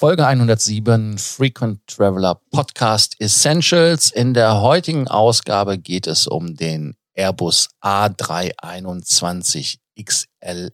Folge 107 Frequent Traveler Podcast Essentials. In der heutigen Ausgabe geht es um den Airbus A321 XLR.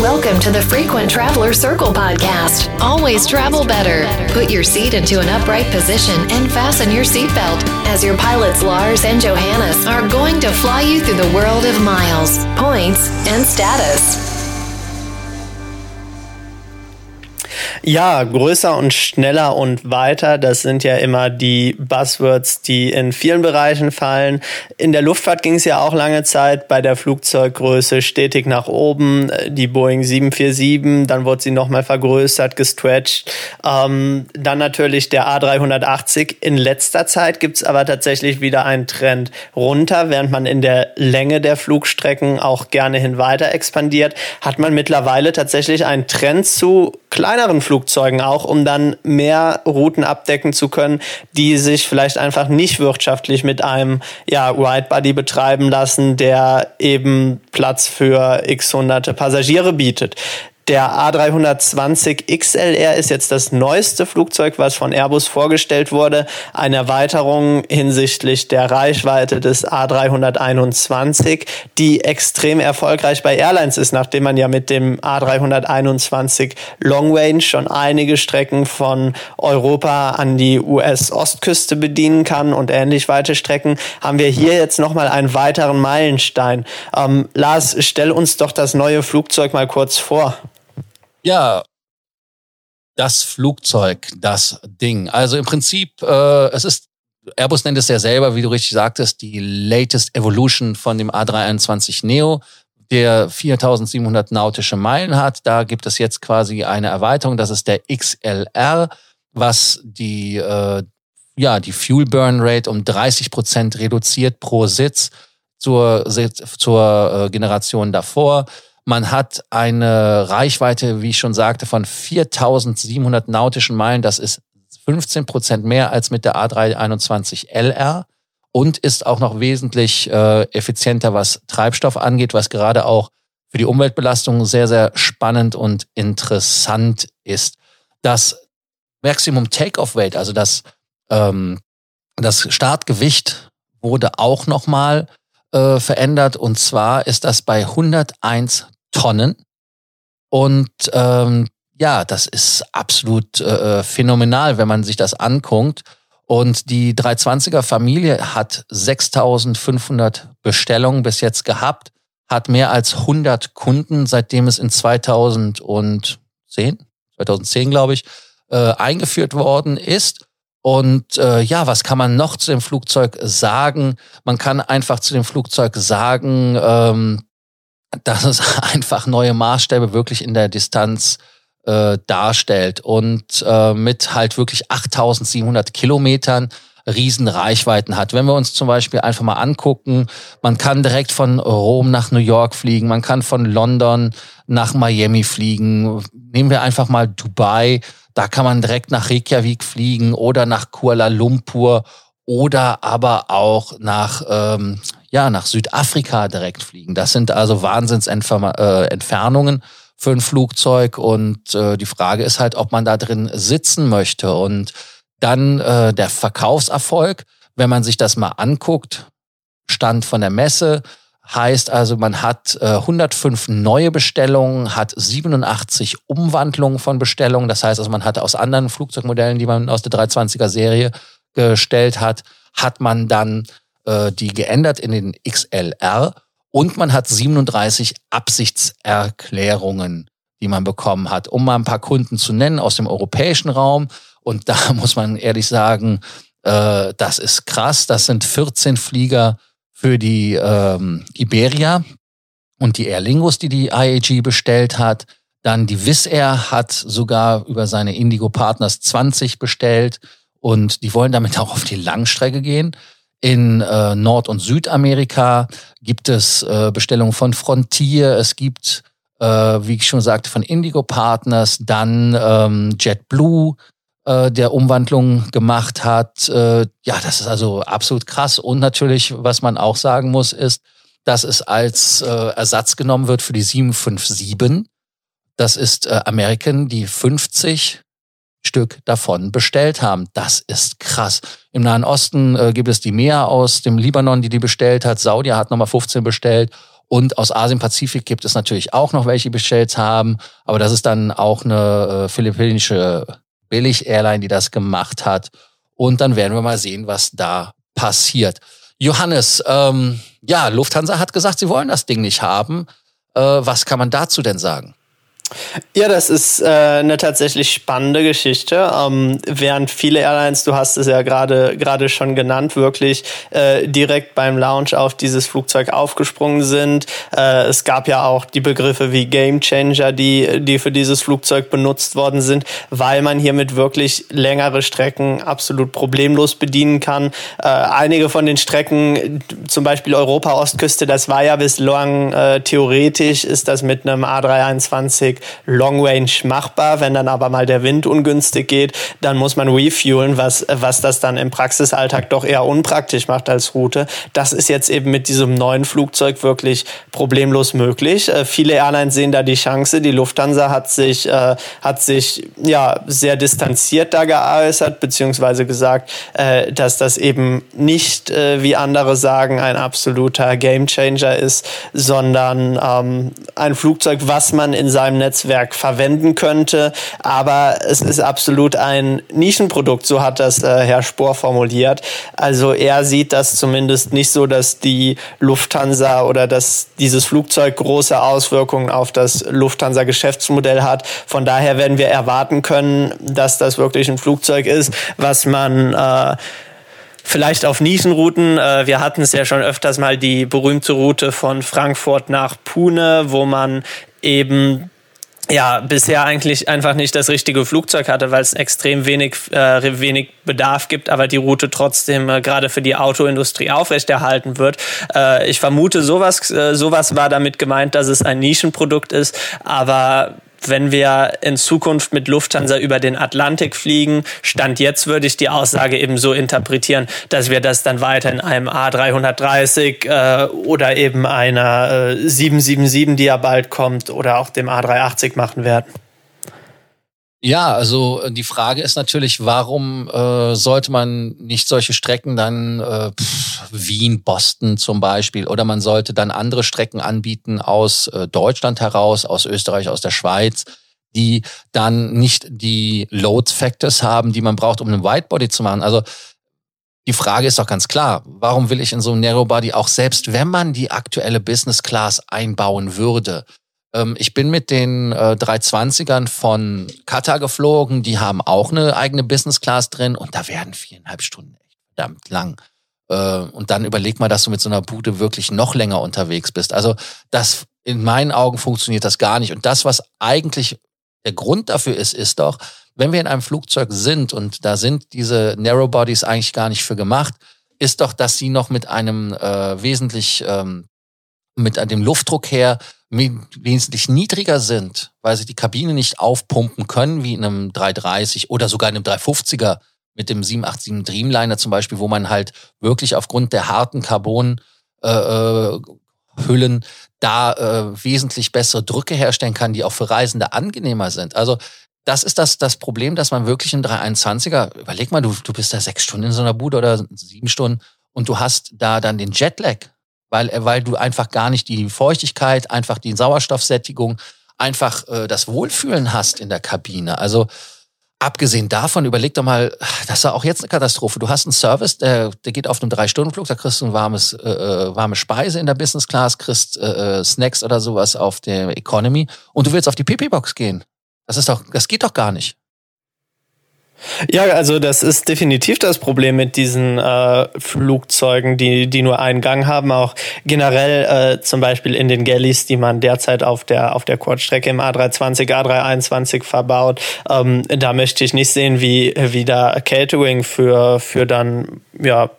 Welcome to the Frequent Traveler Circle podcast. Always travel better. Put your seat into an upright position and fasten your seatbelt as your pilots Lars and Johannes are going to fly you through the world of miles, points, and status. Ja, größer und schneller und weiter, das sind ja immer die Buzzwords, die in vielen Bereichen fallen. In der Luftfahrt ging es ja auch lange Zeit bei der Flugzeuggröße stetig nach oben. Die Boeing 747, dann wurde sie nochmal vergrößert, gestretched. Ähm, dann natürlich der A380. In letzter Zeit gibt's aber tatsächlich wieder einen Trend runter, während man in der Länge der Flugstrecken auch gerne hin weiter expandiert, hat man mittlerweile tatsächlich einen Trend zu kleineren Flugzeugen auch, um dann mehr Routen abdecken zu können, die sich vielleicht einfach nicht wirtschaftlich mit einem ja, Widebody betreiben lassen, der eben Platz für x hunderte Passagiere bietet. Der A320 XLR ist jetzt das neueste Flugzeug, was von Airbus vorgestellt wurde. Eine Erweiterung hinsichtlich der Reichweite des A321, die extrem erfolgreich bei Airlines ist, nachdem man ja mit dem A321 Long Range schon einige Strecken von Europa an die US-Ostküste bedienen kann und ähnlich weite Strecken, haben wir hier jetzt nochmal einen weiteren Meilenstein. Ähm, Lars, stell uns doch das neue Flugzeug mal kurz vor. Ja, das Flugzeug, das Ding. Also im Prinzip, äh, es ist, Airbus nennt es ja selber, wie du richtig sagtest, die latest evolution von dem A321 Neo, der 4700 nautische Meilen hat. Da gibt es jetzt quasi eine Erweiterung, das ist der XLR, was die, äh, ja, die Fuel Burn Rate um 30 Prozent reduziert pro Sitz zur, zur äh, Generation davor. Man hat eine Reichweite, wie ich schon sagte, von 4700 nautischen Meilen. Das ist 15 Prozent mehr als mit der A321 LR und ist auch noch wesentlich äh, effizienter, was Treibstoff angeht, was gerade auch für die Umweltbelastung sehr, sehr spannend und interessant ist. Das Maximum Takeoff Weight, also das, ähm, das Startgewicht wurde auch nochmal äh, verändert und zwar ist das bei 101 Tonnen. Und ähm, ja, das ist absolut äh, phänomenal, wenn man sich das anguckt. Und die 320er Familie hat 6500 Bestellungen bis jetzt gehabt, hat mehr als 100 Kunden, seitdem es in 2010, 2010 glaube ich, äh, eingeführt worden ist. Und äh, ja, was kann man noch zu dem Flugzeug sagen? Man kann einfach zu dem Flugzeug sagen, ähm, dass es einfach neue Maßstäbe wirklich in der Distanz äh, darstellt und äh, mit halt wirklich 8700 Kilometern Riesenreichweiten hat. Wenn wir uns zum Beispiel einfach mal angucken, man kann direkt von Rom nach New York fliegen, man kann von London nach Miami fliegen. Nehmen wir einfach mal Dubai, da kann man direkt nach Reykjavik fliegen oder nach Kuala Lumpur oder aber auch nach ähm, ja, nach Südafrika direkt fliegen. Das sind also Wahnsinnsentfernungen äh, für ein Flugzeug und äh, die Frage ist halt, ob man da drin sitzen möchte. Und dann äh, der Verkaufserfolg, wenn man sich das mal anguckt, Stand von der Messe, heißt also, man hat äh, 105 neue Bestellungen, hat 87 Umwandlungen von Bestellungen. Das heißt also, man hat aus anderen Flugzeugmodellen, die man aus der 320er Serie gestellt hat, hat man dann äh, die geändert in den XLR und man hat 37 Absichtserklärungen, die man bekommen hat, um mal ein paar Kunden zu nennen aus dem europäischen Raum. Und da muss man ehrlich sagen, äh, das ist krass. Das sind 14 Flieger für die ähm, Iberia und die Aer Lingus, die die IAG bestellt hat. Dann die Wizz Air hat sogar über seine Indigo Partners 20 bestellt und die wollen damit auch auf die Langstrecke gehen. In äh, Nord- und Südamerika gibt es äh, Bestellungen von Frontier, es gibt, äh, wie ich schon sagte, von Indigo Partners, dann ähm, JetBlue, äh, der Umwandlung gemacht hat. Äh, ja, das ist also absolut krass. Und natürlich, was man auch sagen muss, ist, dass es als äh, Ersatz genommen wird für die 757. Das ist äh, American, die 50 Stück davon bestellt haben. Das ist krass. Im Nahen Osten äh, gibt es die mehr aus dem Libanon, die die bestellt hat. Saudi hat nochmal 15 bestellt. Und aus Asien-Pazifik gibt es natürlich auch noch welche, bestellt haben. Aber das ist dann auch eine äh, philippinische Billig-Airline, die das gemacht hat. Und dann werden wir mal sehen, was da passiert. Johannes, ähm, ja, Lufthansa hat gesagt, sie wollen das Ding nicht haben. Äh, was kann man dazu denn sagen? Ja, das ist äh, eine tatsächlich spannende Geschichte. Ähm, während viele Airlines, du hast es ja gerade gerade schon genannt, wirklich äh, direkt beim Launch auf dieses Flugzeug aufgesprungen sind. Äh, es gab ja auch die Begriffe wie Game Changer, die die für dieses Flugzeug benutzt worden sind, weil man hiermit wirklich längere Strecken absolut problemlos bedienen kann. Äh, einige von den Strecken, zum Beispiel Europa-Ostküste, das war ja bislang äh, theoretisch, ist das mit einem A321 Long Range machbar. Wenn dann aber mal der Wind ungünstig geht, dann muss man refuelen, was, was das dann im Praxisalltag doch eher unpraktisch macht als Route. Das ist jetzt eben mit diesem neuen Flugzeug wirklich problemlos möglich. Äh, viele Airlines sehen da die Chance. Die Lufthansa hat sich, äh, hat sich ja sehr distanziert da geäußert, beziehungsweise gesagt, äh, dass das eben nicht, äh, wie andere sagen, ein absoluter Gamechanger ist, sondern ähm, ein Flugzeug, was man in seinem Netz Netzwerk verwenden könnte. Aber es ist absolut ein Nischenprodukt, so hat das äh, Herr Spohr formuliert. Also er sieht das zumindest nicht so, dass die Lufthansa oder dass dieses Flugzeug große Auswirkungen auf das Lufthansa-Geschäftsmodell hat. Von daher werden wir erwarten können, dass das wirklich ein Flugzeug ist, was man äh, vielleicht auf Nischenrouten. Äh, wir hatten es ja schon öfters mal die berühmte Route von Frankfurt nach Pune, wo man eben ja, bisher eigentlich einfach nicht das richtige Flugzeug hatte, weil es extrem wenig, äh, wenig Bedarf gibt, aber die Route trotzdem äh, gerade für die Autoindustrie aufrechterhalten wird. Äh, ich vermute, sowas, äh, sowas war damit gemeint, dass es ein Nischenprodukt ist, aber wenn wir in Zukunft mit Lufthansa über den Atlantik fliegen, Stand jetzt würde ich die Aussage eben so interpretieren, dass wir das dann weiter in einem A330 äh, oder eben einer äh, 777, die ja bald kommt, oder auch dem A380 machen werden. Ja, also äh, die Frage ist natürlich, warum äh, sollte man nicht solche Strecken dann äh, pff, Wien, Boston zum Beispiel, oder man sollte dann andere Strecken anbieten aus äh, Deutschland heraus, aus Österreich, aus der Schweiz, die dann nicht die Load Factors haben, die man braucht, um einen Whitebody zu machen. Also die Frage ist doch ganz klar, warum will ich in so einem Narrowbody auch selbst, wenn man die aktuelle Business Class einbauen würde, ich bin mit den äh, 320ern von Qatar geflogen. Die haben auch eine eigene Business Class drin und da werden viereinhalb Stunden echt verdammt lang. Äh, und dann überleg mal, dass du mit so einer Bude wirklich noch länger unterwegs bist. Also das in meinen Augen funktioniert das gar nicht. Und das, was eigentlich der Grund dafür ist, ist doch, wenn wir in einem Flugzeug sind und da sind diese Narrow Bodies eigentlich gar nicht für gemacht, ist doch, dass sie noch mit einem äh, wesentlich ähm, mit dem Luftdruck her wesentlich niedriger sind, weil sie die Kabine nicht aufpumpen können, wie in einem 330 oder sogar in einem 350er mit dem 787 Dreamliner zum Beispiel, wo man halt wirklich aufgrund der harten Carbon äh, äh, da äh, wesentlich bessere Drücke herstellen kann, die auch für Reisende angenehmer sind. Also das ist das, das Problem, dass man wirklich im 321er, überleg mal, du, du bist da sechs Stunden in so einer Bude oder sieben Stunden und du hast da dann den Jetlag weil, äh, weil du einfach gar nicht die Feuchtigkeit, einfach die Sauerstoffsättigung, einfach äh, das Wohlfühlen hast in der Kabine. Also abgesehen davon, überleg doch mal, das ist ja auch jetzt eine Katastrophe. Du hast einen Service, der, der geht auf einem Drei-Stunden-Flug, da kriegst du ein warmes, äh, äh, warme Speise in der Business Class, kriegst äh, äh, Snacks oder sowas auf der Economy und du willst auf die PP-Box gehen. Das ist doch, das geht doch gar nicht. Ja, also das ist definitiv das Problem mit diesen äh, Flugzeugen, die, die nur einen Gang haben. Auch generell äh, zum Beispiel in den Galleys, die man derzeit auf der, auf der Kurzstrecke im A320, A321 verbaut. Ähm, da möchte ich nicht sehen, wie, wie da Catering für, für dann ja,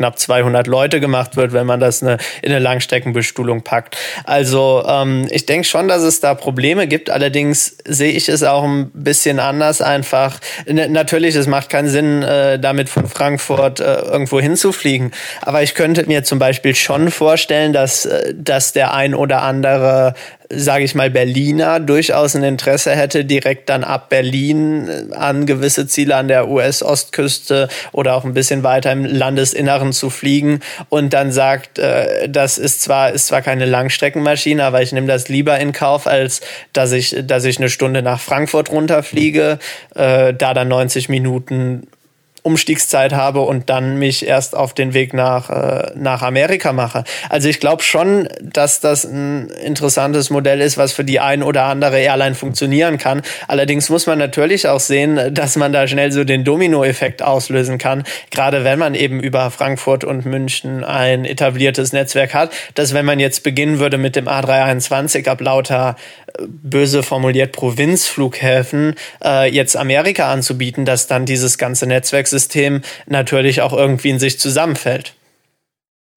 knapp 200 Leute gemacht wird, wenn man das eine, in eine Langstreckenbestuhlung packt. Also ähm, ich denke schon, dass es da Probleme gibt. Allerdings sehe ich es auch ein bisschen anders einfach. N natürlich, es macht keinen Sinn, äh, damit von Frankfurt äh, irgendwo hinzufliegen. Aber ich könnte mir zum Beispiel schon vorstellen, dass, äh, dass der ein oder andere sage ich mal, Berliner durchaus ein Interesse hätte, direkt dann ab Berlin äh, an gewisse Ziele an der US-Ostküste oder auch ein bisschen weiter im Landesinneren zu fliegen und dann sagt, äh, das ist zwar, ist zwar keine Langstreckenmaschine, aber ich nehme das lieber in Kauf, als dass ich, dass ich eine Stunde nach Frankfurt runterfliege, äh, da dann 90 Minuten Umstiegszeit habe und dann mich erst auf den Weg nach, äh, nach Amerika mache. Also ich glaube schon, dass das ein interessantes Modell ist, was für die ein oder andere Airline funktionieren kann. Allerdings muss man natürlich auch sehen, dass man da schnell so den Dominoeffekt auslösen kann, gerade wenn man eben über Frankfurt und München ein etabliertes Netzwerk hat, dass wenn man jetzt beginnen würde mit dem A321 ab lauter böse formuliert Provinzflughäfen äh, jetzt Amerika anzubieten, dass dann dieses ganze Netzwerk System natürlich auch irgendwie in sich zusammenfällt.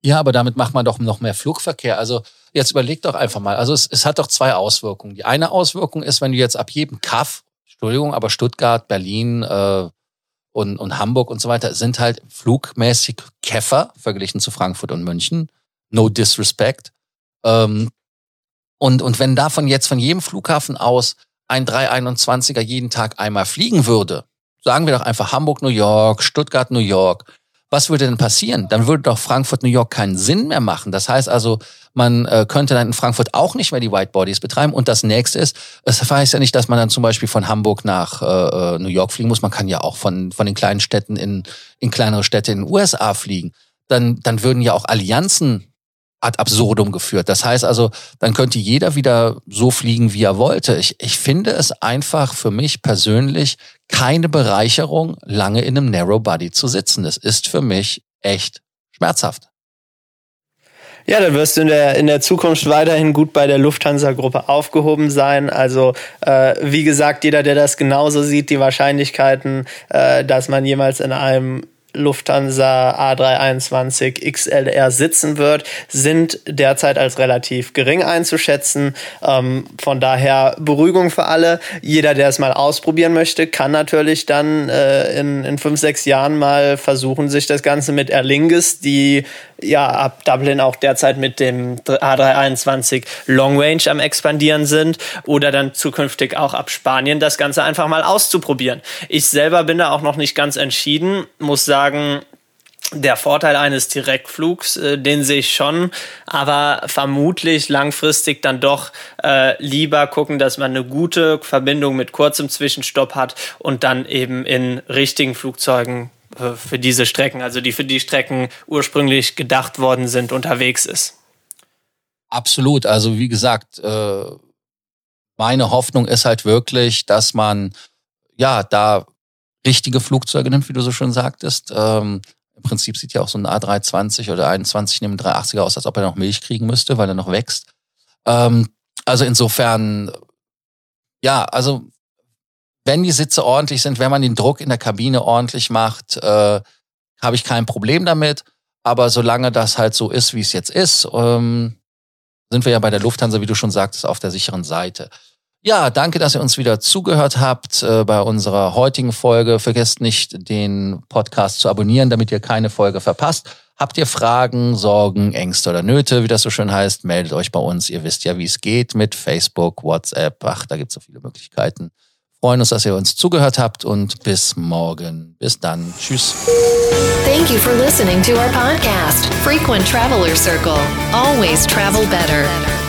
Ja, aber damit macht man doch noch mehr Flugverkehr. Also jetzt überleg doch einfach mal. Also es, es hat doch zwei Auswirkungen. Die eine Auswirkung ist, wenn du jetzt ab jedem Kaff, Entschuldigung, aber Stuttgart, Berlin äh, und, und Hamburg und so weiter sind halt flugmäßig Käfer verglichen zu Frankfurt und München. No disrespect. Ähm, und, und wenn davon jetzt von jedem Flughafen aus ein 321er jeden Tag einmal fliegen würde, sagen wir doch einfach Hamburg, New York, Stuttgart, New York. Was würde denn passieren? Dann würde doch Frankfurt, New York keinen Sinn mehr machen. Das heißt also, man äh, könnte dann in Frankfurt auch nicht mehr die White Bodies betreiben. Und das nächste ist, es heißt ja nicht, dass man dann zum Beispiel von Hamburg nach äh, äh, New York fliegen muss. Man kann ja auch von, von den kleinen Städten in, in kleinere Städte in den USA fliegen. Dann, dann würden ja auch Allianzen ad absurdum geführt. Das heißt also, dann könnte jeder wieder so fliegen, wie er wollte. Ich, ich finde es einfach für mich persönlich keine Bereicherung, lange in einem Narrow Body zu sitzen. Das ist für mich echt schmerzhaft. Ja, dann wirst du in der, in der Zukunft weiterhin gut bei der Lufthansa-Gruppe aufgehoben sein. Also äh, wie gesagt, jeder, der das genauso sieht, die Wahrscheinlichkeiten, äh, dass man jemals in einem Lufthansa A321 XLR sitzen wird, sind derzeit als relativ gering einzuschätzen. Ähm, von daher Beruhigung für alle. Jeder, der es mal ausprobieren möchte, kann natürlich dann äh, in, in fünf, sechs Jahren mal versuchen, sich das Ganze mit Aer Lingus, die ja ab Dublin auch derzeit mit dem A321 Long Range am expandieren sind oder dann zukünftig auch ab Spanien das Ganze einfach mal auszuprobieren. Ich selber bin da auch noch nicht ganz entschieden, muss sagen, der Vorteil eines Direktflugs, äh, den sehe ich schon, aber vermutlich langfristig dann doch äh, lieber gucken, dass man eine gute Verbindung mit kurzem Zwischenstopp hat und dann eben in richtigen Flugzeugen äh, für diese Strecken, also die für die Strecken ursprünglich gedacht worden sind, unterwegs ist. Absolut. Also wie gesagt, äh, meine Hoffnung ist halt wirklich, dass man ja da richtige Flugzeuge nimmt, wie du so schon sagtest. Ähm, Im Prinzip sieht ja auch so ein A320 oder 21 neben 380er aus, als ob er noch Milch kriegen müsste, weil er noch wächst. Ähm, also insofern, ja, also wenn die Sitze ordentlich sind, wenn man den Druck in der Kabine ordentlich macht, äh, habe ich kein Problem damit. Aber solange das halt so ist, wie es jetzt ist, ähm, sind wir ja bei der Lufthansa, wie du schon sagtest, auf der sicheren Seite. Ja, danke, dass ihr uns wieder zugehört habt äh, bei unserer heutigen Folge. Vergesst nicht, den Podcast zu abonnieren, damit ihr keine Folge verpasst. Habt ihr Fragen, Sorgen, Ängste oder Nöte, wie das so schön heißt, meldet euch bei uns. Ihr wisst ja, wie es geht mit Facebook, WhatsApp. Ach, da gibt es so viele Möglichkeiten freuen uns, dass ihr uns zugehört habt und bis morgen. Bis dann. Tschüss. Thank you for listening to our podcast, Frequent Traveler Circle. Always travel better.